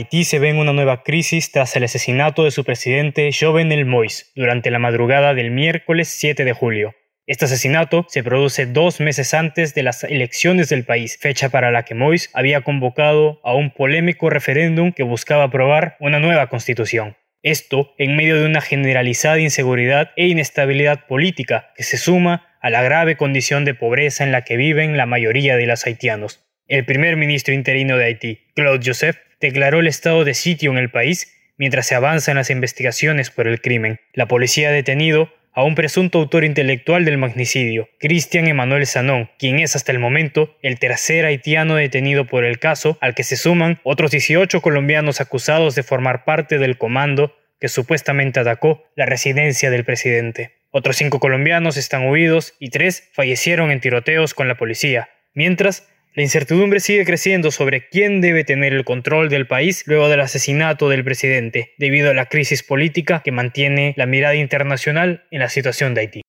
Haití se ve en una nueva crisis tras el asesinato de su presidente Jovenel Moïse durante la madrugada del miércoles 7 de julio. Este asesinato se produce dos meses antes de las elecciones del país, fecha para la que Moïse había convocado a un polémico referéndum que buscaba aprobar una nueva constitución. Esto en medio de una generalizada inseguridad e inestabilidad política que se suma a la grave condición de pobreza en la que viven la mayoría de los haitianos. El primer ministro interino de Haití, Claude Joseph, declaró el estado de sitio en el país mientras se avanzan las investigaciones por el crimen. La policía ha detenido a un presunto autor intelectual del magnicidio, Cristian Emanuel Sanón, quien es hasta el momento el tercer haitiano detenido por el caso, al que se suman otros 18 colombianos acusados de formar parte del comando que supuestamente atacó la residencia del presidente. Otros cinco colombianos están huidos y tres fallecieron en tiroteos con la policía, mientras la incertidumbre sigue creciendo sobre quién debe tener el control del país luego del asesinato del presidente, debido a la crisis política que mantiene la mirada internacional en la situación de Haití.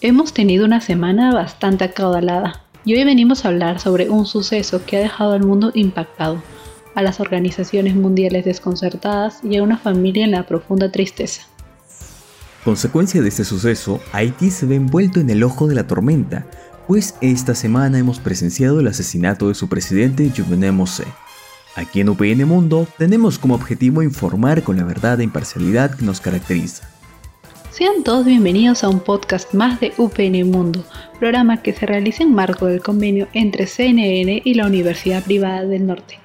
Hemos tenido una semana bastante acaudalada y hoy venimos a hablar sobre un suceso que ha dejado al mundo impactado, a las organizaciones mundiales desconcertadas y a una familia en la profunda tristeza. Consecuencia de este suceso, Haití se ve envuelto en el ojo de la tormenta, pues esta semana hemos presenciado el asesinato de su presidente Juvenel Mosé. Aquí en UPN Mundo tenemos como objetivo informar con la verdad e imparcialidad que nos caracteriza. Sean todos bienvenidos a un podcast más de UPN Mundo, programa que se realiza en marco del convenio entre CNN y la Universidad Privada del Norte.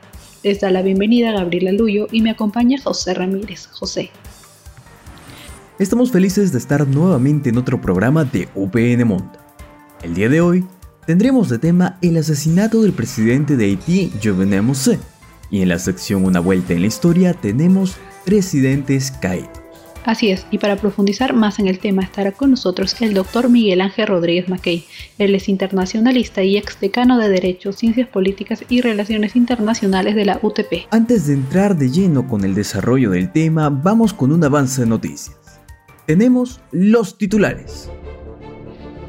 Les da la bienvenida Gabriela Luyo y me acompaña José Ramírez. José. Estamos felices de estar nuevamente en otro programa de UPN Mundo. El día de hoy tendremos de tema el asesinato del presidente de Haití, Jovenel Moïse, y en la sección Una vuelta en la historia tenemos presidentes caídos. Así es, y para profundizar más en el tema estará con nosotros el doctor Miguel Ángel Rodríguez Mackey. Él es internacionalista y ex decano de Derecho, Ciencias Políticas y Relaciones Internacionales de la UTP. Antes de entrar de lleno con el desarrollo del tema, vamos con un avance de noticias. Tenemos los titulares.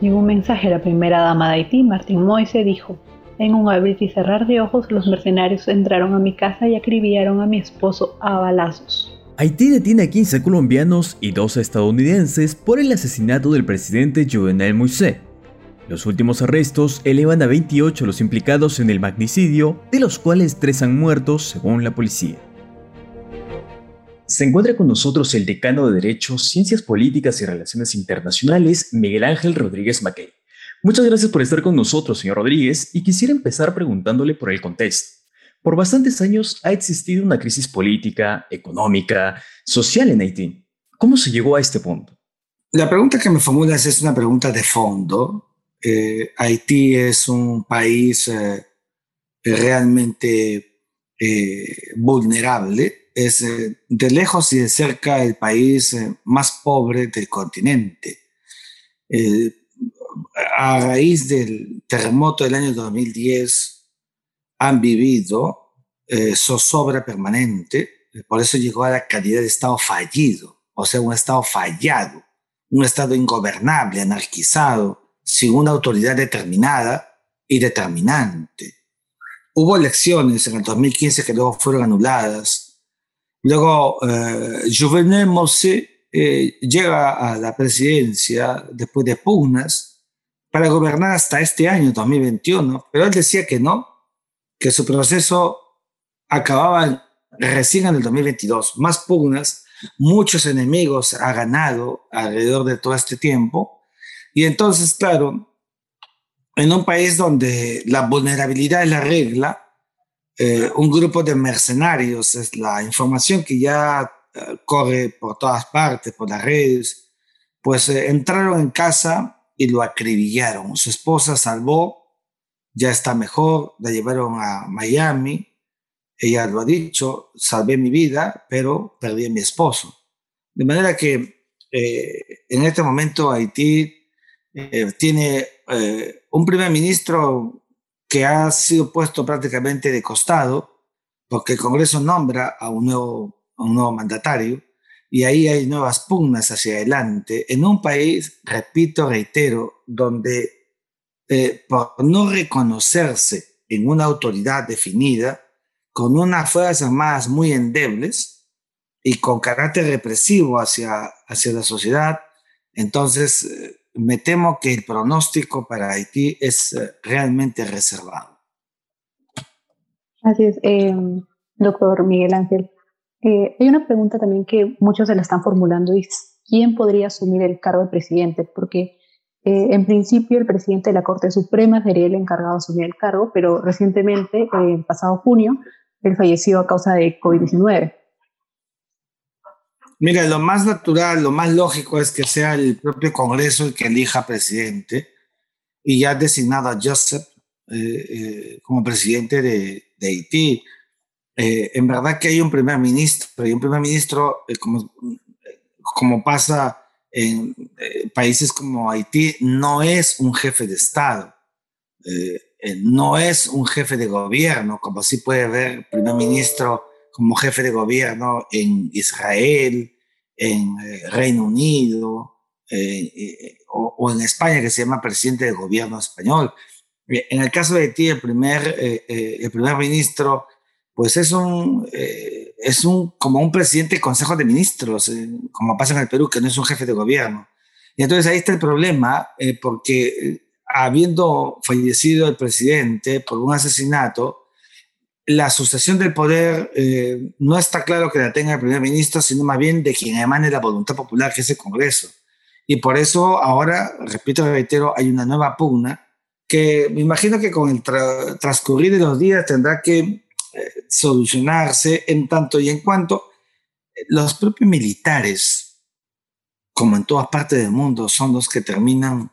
En un mensaje la primera dama de Haití, Martín Moise dijo, en un abrir y cerrar de ojos, los mercenarios entraron a mi casa y acribillaron a mi esposo a balazos. Haití detiene a 15 colombianos y 2 estadounidenses por el asesinato del presidente Jovenel Moïse. Los últimos arrestos elevan a 28 los implicados en el magnicidio, de los cuales 3 han muerto según la policía. Se encuentra con nosotros el decano de Derecho, Ciencias Políticas y Relaciones Internacionales, Miguel Ángel Rodríguez Mackey. Muchas gracias por estar con nosotros, señor Rodríguez, y quisiera empezar preguntándole por el contexto. Por bastantes años ha existido una crisis política, económica, social en Haití. ¿Cómo se llegó a este punto? La pregunta que me formulas es una pregunta de fondo. Eh, Haití es un país eh, realmente eh, vulnerable es eh, de lejos y de cerca el país eh, más pobre del continente. a raíz del terremoto del año 2010 han vivido eh, zozobra permanente, por eso llegó a la calidad de Estado fallido, o sea, un Estado fallado, un Estado ingobernable, anarquizado, sin una autoridad determinada y determinante. Hubo elecciones en el 2015 que luego fueron anuladas Luego, eh, Juvenel Mosse eh, llega a la presidencia después de pugnas para gobernar hasta este año, 2021, pero él decía que no, que su proceso acababa recién en el 2022. Más pugnas, muchos enemigos ha ganado alrededor de todo este tiempo. Y entonces, claro, en un país donde la vulnerabilidad es la regla, eh, un grupo de mercenarios, es la información que ya eh, corre por todas partes, por las redes, pues eh, entraron en casa y lo acribillaron. Su esposa salvó, ya está mejor, la llevaron a Miami ella lo ha dicho, salvé mi vida, pero perdí a mi esposo. De manera que en este momento Haití tiene un primer ministro que ha sido puesto prácticamente de costado, porque el Congreso nombra a un nuevo, a un nuevo mandatario, y ahí hay nuevas pugnas hacia adelante, en un país, repito, reitero, donde por no reconocerse en una autoridad definida, con unas fuerzas armadas muy endebles y con carácter represivo hacia, hacia la sociedad, entonces eh, me temo que el pronóstico para Haití es eh, realmente reservado. Así es, em, doctor Miguel Ángel. Eh, hay una pregunta también que muchos se la están formulando y es, ¿quién podría asumir el cargo de presidente? Porque en principio el presidente de la Corte Suprema sería el encargado de asumir el cargo, pero recientemente, el pasado junio, él falleció a causa de COVID-19. Mira, lo más natural, lo más lógico es que sea el propio Congreso el que elija presidente y ya designado a Joseph eh, eh, como presidente de, Haití. Eh, en verdad que hay un primer ministro y un primer ministro, como, como pasa en países como Haití, no es un jefe de Estado. Eh, no es un jefe de gobierno, como sí puede ver primer ministro como jefe de gobierno en Israel, en eh, Reino Unido eh, o, en España, que se llama presidente del gobierno español. En el caso de Haití, el primer, el primer ministro, pues es un, es un, como un presidente del Consejo de Ministros, como pasa en el Perú, que no es un jefe de gobierno. Y entonces ahí está el problema, porque habiendo fallecido el presidente por un asesinato, la sucesión del poder eh, no está claro que la tenga el primer ministro, sino más bien de quien emane la voluntad popular, que es el Congreso. Y por eso ahora, repito y reitero, hay una nueva pugna que me imagino que con el transcurrir de los días tendrá que eh, solucionarse en tanto y en cuanto los propios militares, como en todas partes del mundo, son los que terminan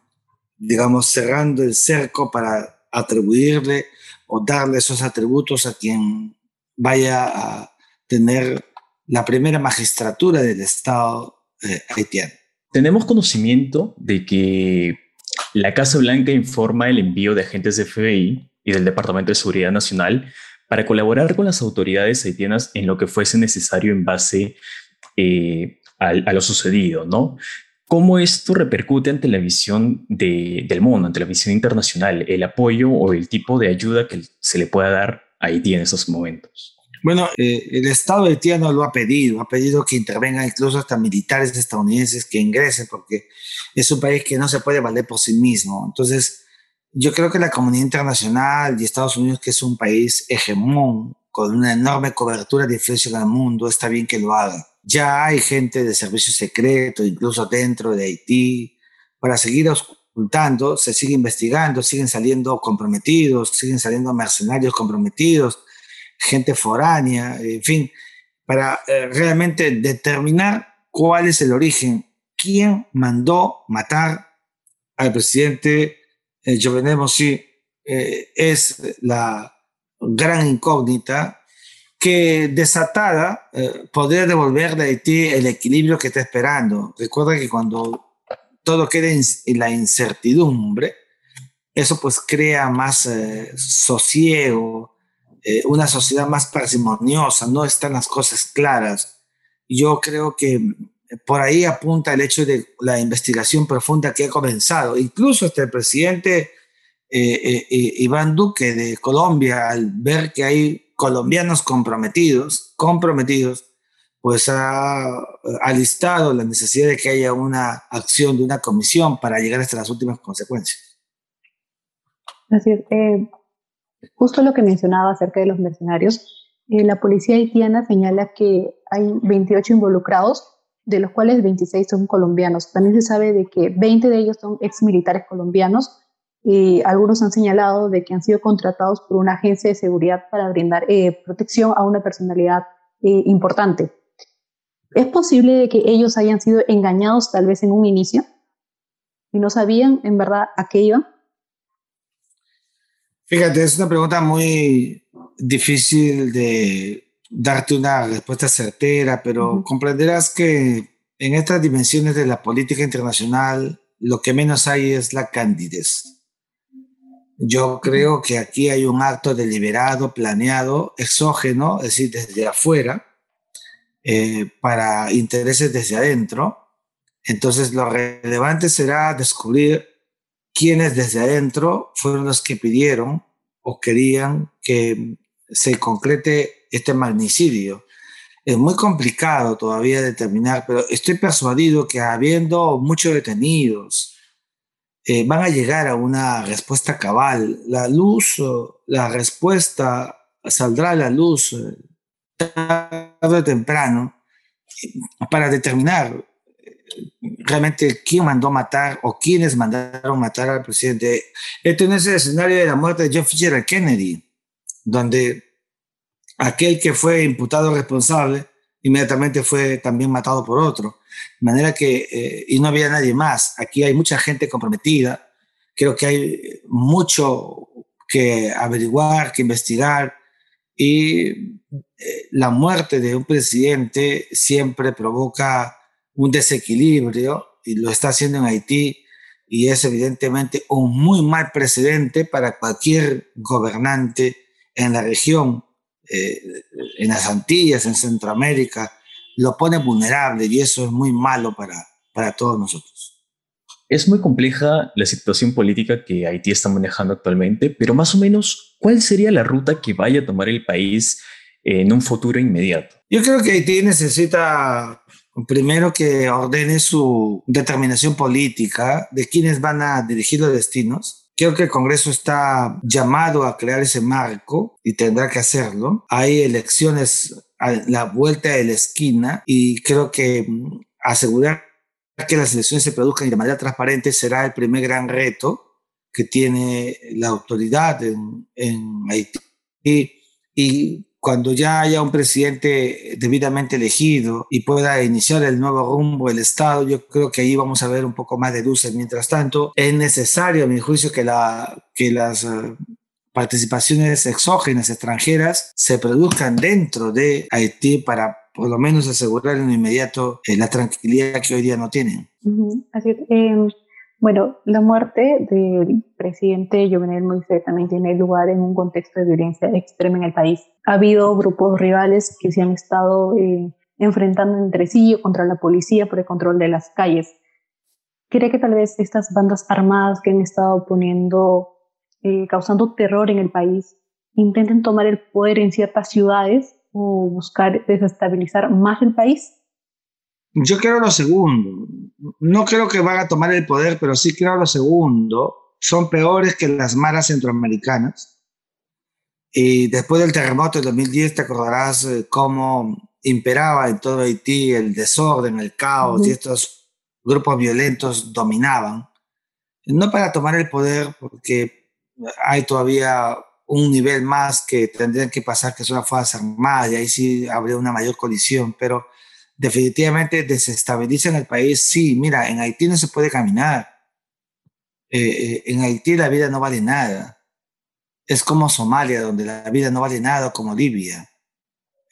digamos, cerrando el cerco para atribuirle o darle esos atributos a quien vaya a tener la primera magistratura del Estado eh, haitiano. Tenemos conocimiento de que la Casa Blanca informa el envío de agentes de FBI y del Departamento de Seguridad Nacional para colaborar con las autoridades haitianas en lo que fuese necesario en base eh, a, a, lo sucedido, ¿no? ¿Cómo esto repercute ante la visión del mundo, ante la visión internacional, el apoyo o el tipo de ayuda que se le pueda dar a Haití en esos momentos? Bueno, eh, el Estado haitiano lo ha pedido, ha pedido que intervengan incluso hasta militares estadounidenses que ingresen, porque es un país que no se puede valer por sí mismo. Entonces, yo creo que la comunidad internacional y Estados Unidos, que es un país hegemón, con una enorme cobertura de influencia en el mundo, está bien que lo haga. Ya hay gente de servicio secreto, incluso dentro de Haití, para seguir ocultando, se sigue investigando, siguen saliendo comprometidos, siguen saliendo mercenarios comprometidos, gente foránea, en fin, para eh, realmente determinar cuál es el origen, quién mandó matar al presidente eh, Jovenel eh, es la gran incógnita que desatada eh, podría devolverle a Haití el equilibrio que está esperando. Recuerda que cuando todo queda en, la incertidumbre, eso pues crea más eh, sosiego, eh, una sociedad más parsimoniosa, no están las cosas claras. Yo creo que por ahí apunta el hecho de la investigación profunda que ha comenzado. Incluso hasta el presidente Iván Duque de Colombia, al ver que hay colombianos comprometidos, comprometidos, pues ha alistado la necesidad de que haya una acción de una comisión para llegar hasta las últimas consecuencias. Así es. Eh, justo lo que mencionaba acerca de los mercenarios, eh, la policía haitiana señala que hay 28 involucrados, de los cuales 26 son colombianos. También se sabe de que 20 de ellos son ex militares colombianos y algunos han señalado de que han sido contratados por una agencia de seguridad para brindar eh, protección a una personalidad eh, importante. ¿Es posible de que ellos hayan sido engañados tal vez en un inicio y no sabían en verdad a qué iban? Fíjate, es una pregunta muy difícil de darte una respuesta certera, pero comprenderás que en estas dimensiones de la política internacional lo que menos hay es la candidez. Yo creo que aquí hay un acto deliberado, planeado, exógeno, es decir, desde afuera, eh, para intereses desde adentro. Entonces, lo relevante será descubrir quiénes desde adentro fueron los que pidieron o querían que se concrete este magnicidio. Es muy complicado todavía determinar, pero estoy persuadido que habiendo muchos detenidos, eh, van a llegar a una respuesta cabal. La luz, la respuesta saldrá a la luz eh, tarde o temprano para determinar realmente quién mandó matar o quiénes mandaron matar al presidente. Este no es el escenario de la muerte de John Fitzgerald Kennedy, donde aquel que fue imputado responsable inmediatamente fue también matado por otro. De manera que, eh, y no había nadie más. Aquí hay mucha gente comprometida. Creo que hay mucho que averiguar, que investigar. Y eh, la muerte de un presidente siempre provoca un desequilibrio y lo está haciendo en Haití y es evidentemente un muy mal precedente para cualquier gobernante en la región, eh, en las Antillas, en Centroamérica, lo pone vulnerable y eso es muy malo para, para todos nosotros. Es muy compleja la situación política que Haití está manejando actualmente, pero más o menos, ¿cuál sería la ruta que vaya a tomar el país en un futuro inmediato? Yo creo que Haití necesita primero que ordene su determinación política de quiénes van a dirigir los destinos. Creo que el Congreso está llamado a crear ese marco y tendrá que hacerlo. Hay elecciones a la vuelta de la esquina y creo que mm, asegurar que las elecciones se produzcan de manera transparente será el primer gran reto que tiene la autoridad en, en Haití. Y cuando ya haya un presidente debidamente elegido y pueda iniciar el nuevo rumbo del Estado, yo creo que ahí vamos a ver un poco más de luces. Mientras tanto, es necesario, a mi juicio, que, la, que las eh, participaciones exógenas extranjeras se produzcan dentro de Haití para por lo menos asegurar en inmediato eh, la tranquilidad que hoy día no tienen. Así es. Bueno, la muerte del presidente Jovenel Moisés también tiene lugar en un contexto de violencia extrema en el país. Ha habido grupos rivales que se han estado eh, enfrentando entre sí contra la policía por el control de las calles. ¿Cree que tal vez estas bandas armadas que han estado poniendo, eh, causando terror en el país, intenten tomar el poder en ciertas ciudades o buscar desestabilizar más el país? Yo creo lo segundo. No creo que van a tomar el poder, pero sí creo lo segundo. Son peores que las maras centroamericanas. Y después del terremoto de 2010 te acordarás eh, cómo imperaba en todo Haití el desorden, el caos y estos grupos violentos dominaban. No para tomar el poder, porque hay todavía un nivel más que tendrían que pasar, que son las Fuerzas Armadas, y ahí sí habría una mayor colisión, pero definitivamente desestabilizan el país. Sí, mira, en Haití no se puede caminar. Eh, eh, en Haití la vida no vale nada. Es como Somalia, donde la vida no vale nada, como Libia.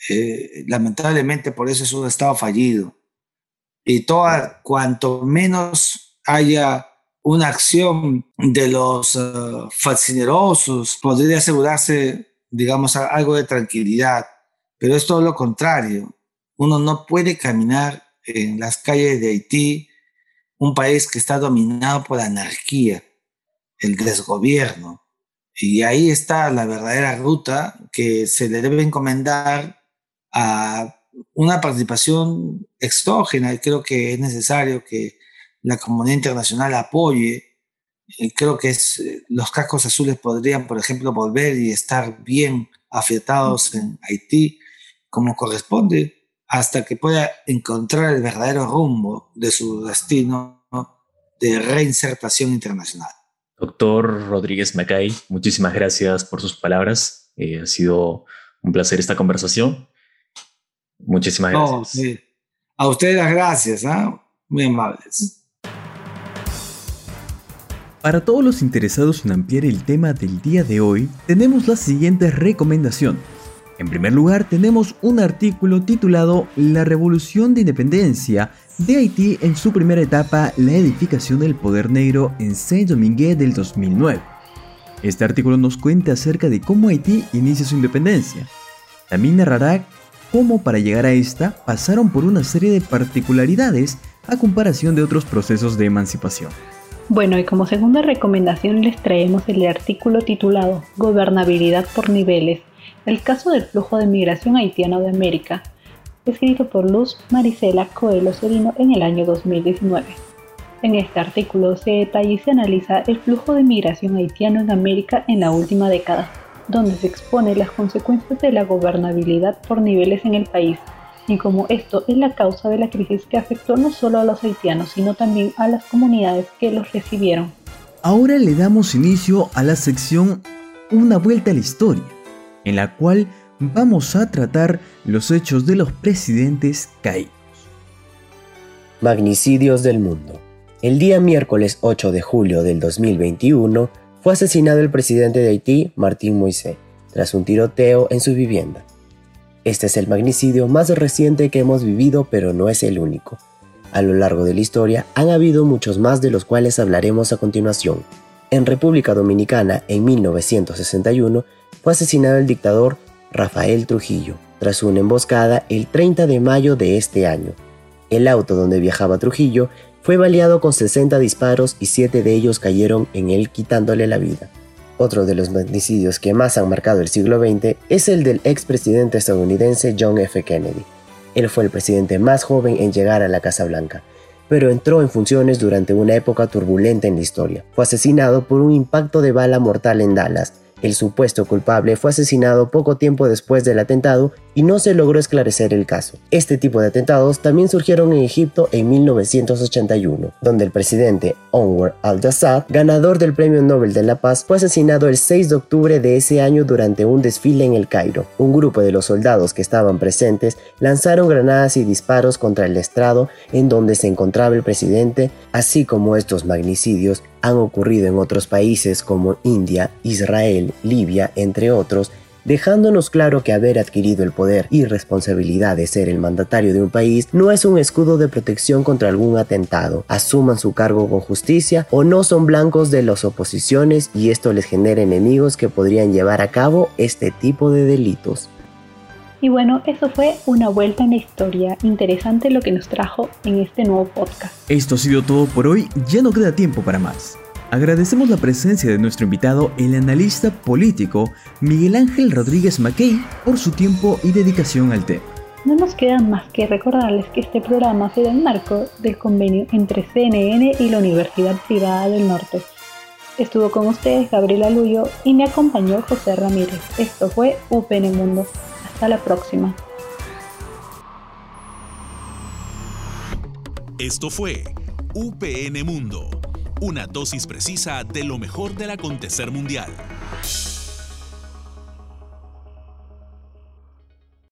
Eh, lamentablemente por eso es un estado fallido. Y toda, cuanto menos haya una acción de los fascinerosos, podría asegurarse, digamos, algo de tranquilidad. Pero es todo lo contrario uno no puede caminar en las calles de Haití, un país que está dominado por la anarquía, el desgobierno. Y ahí está la verdadera ruta que se le debe encomendar a una participación exógena. Creo que es necesario que la comunidad internacional apoye. Creo que eh, los cascos azules podrían, por ejemplo, volver y estar bien afiatados en Haití como corresponde hasta que pueda encontrar el verdadero rumbo de su destino de reinsertación internacional. Doctor Rodríguez Macay, muchísimas gracias por sus palabras. Eh, ha sido un placer esta conversación. Muchísimas gracias. A ustedes las gracias, ¿ah? muy amables. Para todos los interesados en ampliar el tema del día de hoy, tenemos las siguientes recomendaciones. En primer lugar, tenemos un artículo titulado La Revolución de Independencia de Haití en su primera etapa, la edificación del poder negro en Saint-Domingue del 2009. Este artículo nos cuenta acerca de cómo Haití inicia su independencia. También narrará cómo para llegar a esta pasaron por una serie de particularidades a comparación de otros procesos de emancipación. Bueno, y como segunda recomendación les traemos el artículo titulado Gobernabilidad por niveles, el caso del flujo de migración haitiano de América, escrito por Luz Marisela Coelho Serino en el año 2019. En este artículo se detalla y se analiza el flujo de migración haitiano en América en la última década, donde se expone las consecuencias de la gobernabilidad por niveles en el país y cómo esto es la causa de la crisis que afectó no solo a los haitianos, sino también a las comunidades que los recibieron. Ahora le damos inicio a la sección Una vuelta a la historia, en la cual vamos a tratar los hechos de los presidentes caídos. Magnicidios del mundo. El día miércoles 8 de julio del 2021 fue asesinado el presidente de Haití, Martín Moisés, tras un tiroteo en su vivienda. Este es el magnicidio más reciente que hemos vivido, pero no es el único. A lo largo de la historia han habido muchos más de los cuales hablaremos a continuación. En República Dominicana, en 1961, fue asesinado el dictador Rafael Trujillo, tras una emboscada el 30 de mayo de este año. El auto donde viajaba Trujillo fue baleado con 60 disparos y 7 de ellos cayeron en él quitándole la vida. Otro de los magnicidios que más han marcado el siglo XX es el del expresidente estadounidense John F. Kennedy. Él fue el presidente más joven en llegar a la Casa Blanca, pero entró en funciones durante una época turbulenta en la historia. Fue asesinado por un impacto de bala mortal en Dallas, el supuesto culpable fue asesinado poco tiempo después del atentado y no se logró esclarecer el caso. Este tipo de atentados también surgieron en Egipto en 1981, donde el presidente Anwar al-Assad, ganador del Premio Nobel de la Paz, fue asesinado el 6 de octubre de ese año durante un desfile en el Cairo. Un grupo de los soldados que estaban presentes lanzaron granadas y disparos contra el estrado en donde se encontraba el presidente, así como estos magnicidios han ocurrido en otros países como India, Israel, Libia, entre otros, dejándonos claro que haber adquirido el poder y responsabilidad de ser el mandatario de un país no es un escudo de protección contra algún atentado. Asuman su cargo con justicia o no son blancos de las oposiciones y esto les genera enemigos que podrían llevar a cabo este tipo de delitos. Y bueno, eso fue una vuelta en la historia. Interesante lo que nos trajo en este nuevo podcast. Esto ha sido todo por hoy, ya no queda tiempo para más. Agradecemos la presencia de nuestro invitado, el analista político Miguel Ángel Rodríguez Mackey, por su tiempo y dedicación al tema. No nos queda más que recordarles que este programa se da en marco del convenio entre CNN y la Universidad Privada del Norte. Estuvo con ustedes Gabriela Luyo y me acompañó José Ramírez. Esto fue UPN Mundo. Hasta la próxima. Esto fue UPN Mundo, una dosis precisa de lo mejor del acontecer mundial.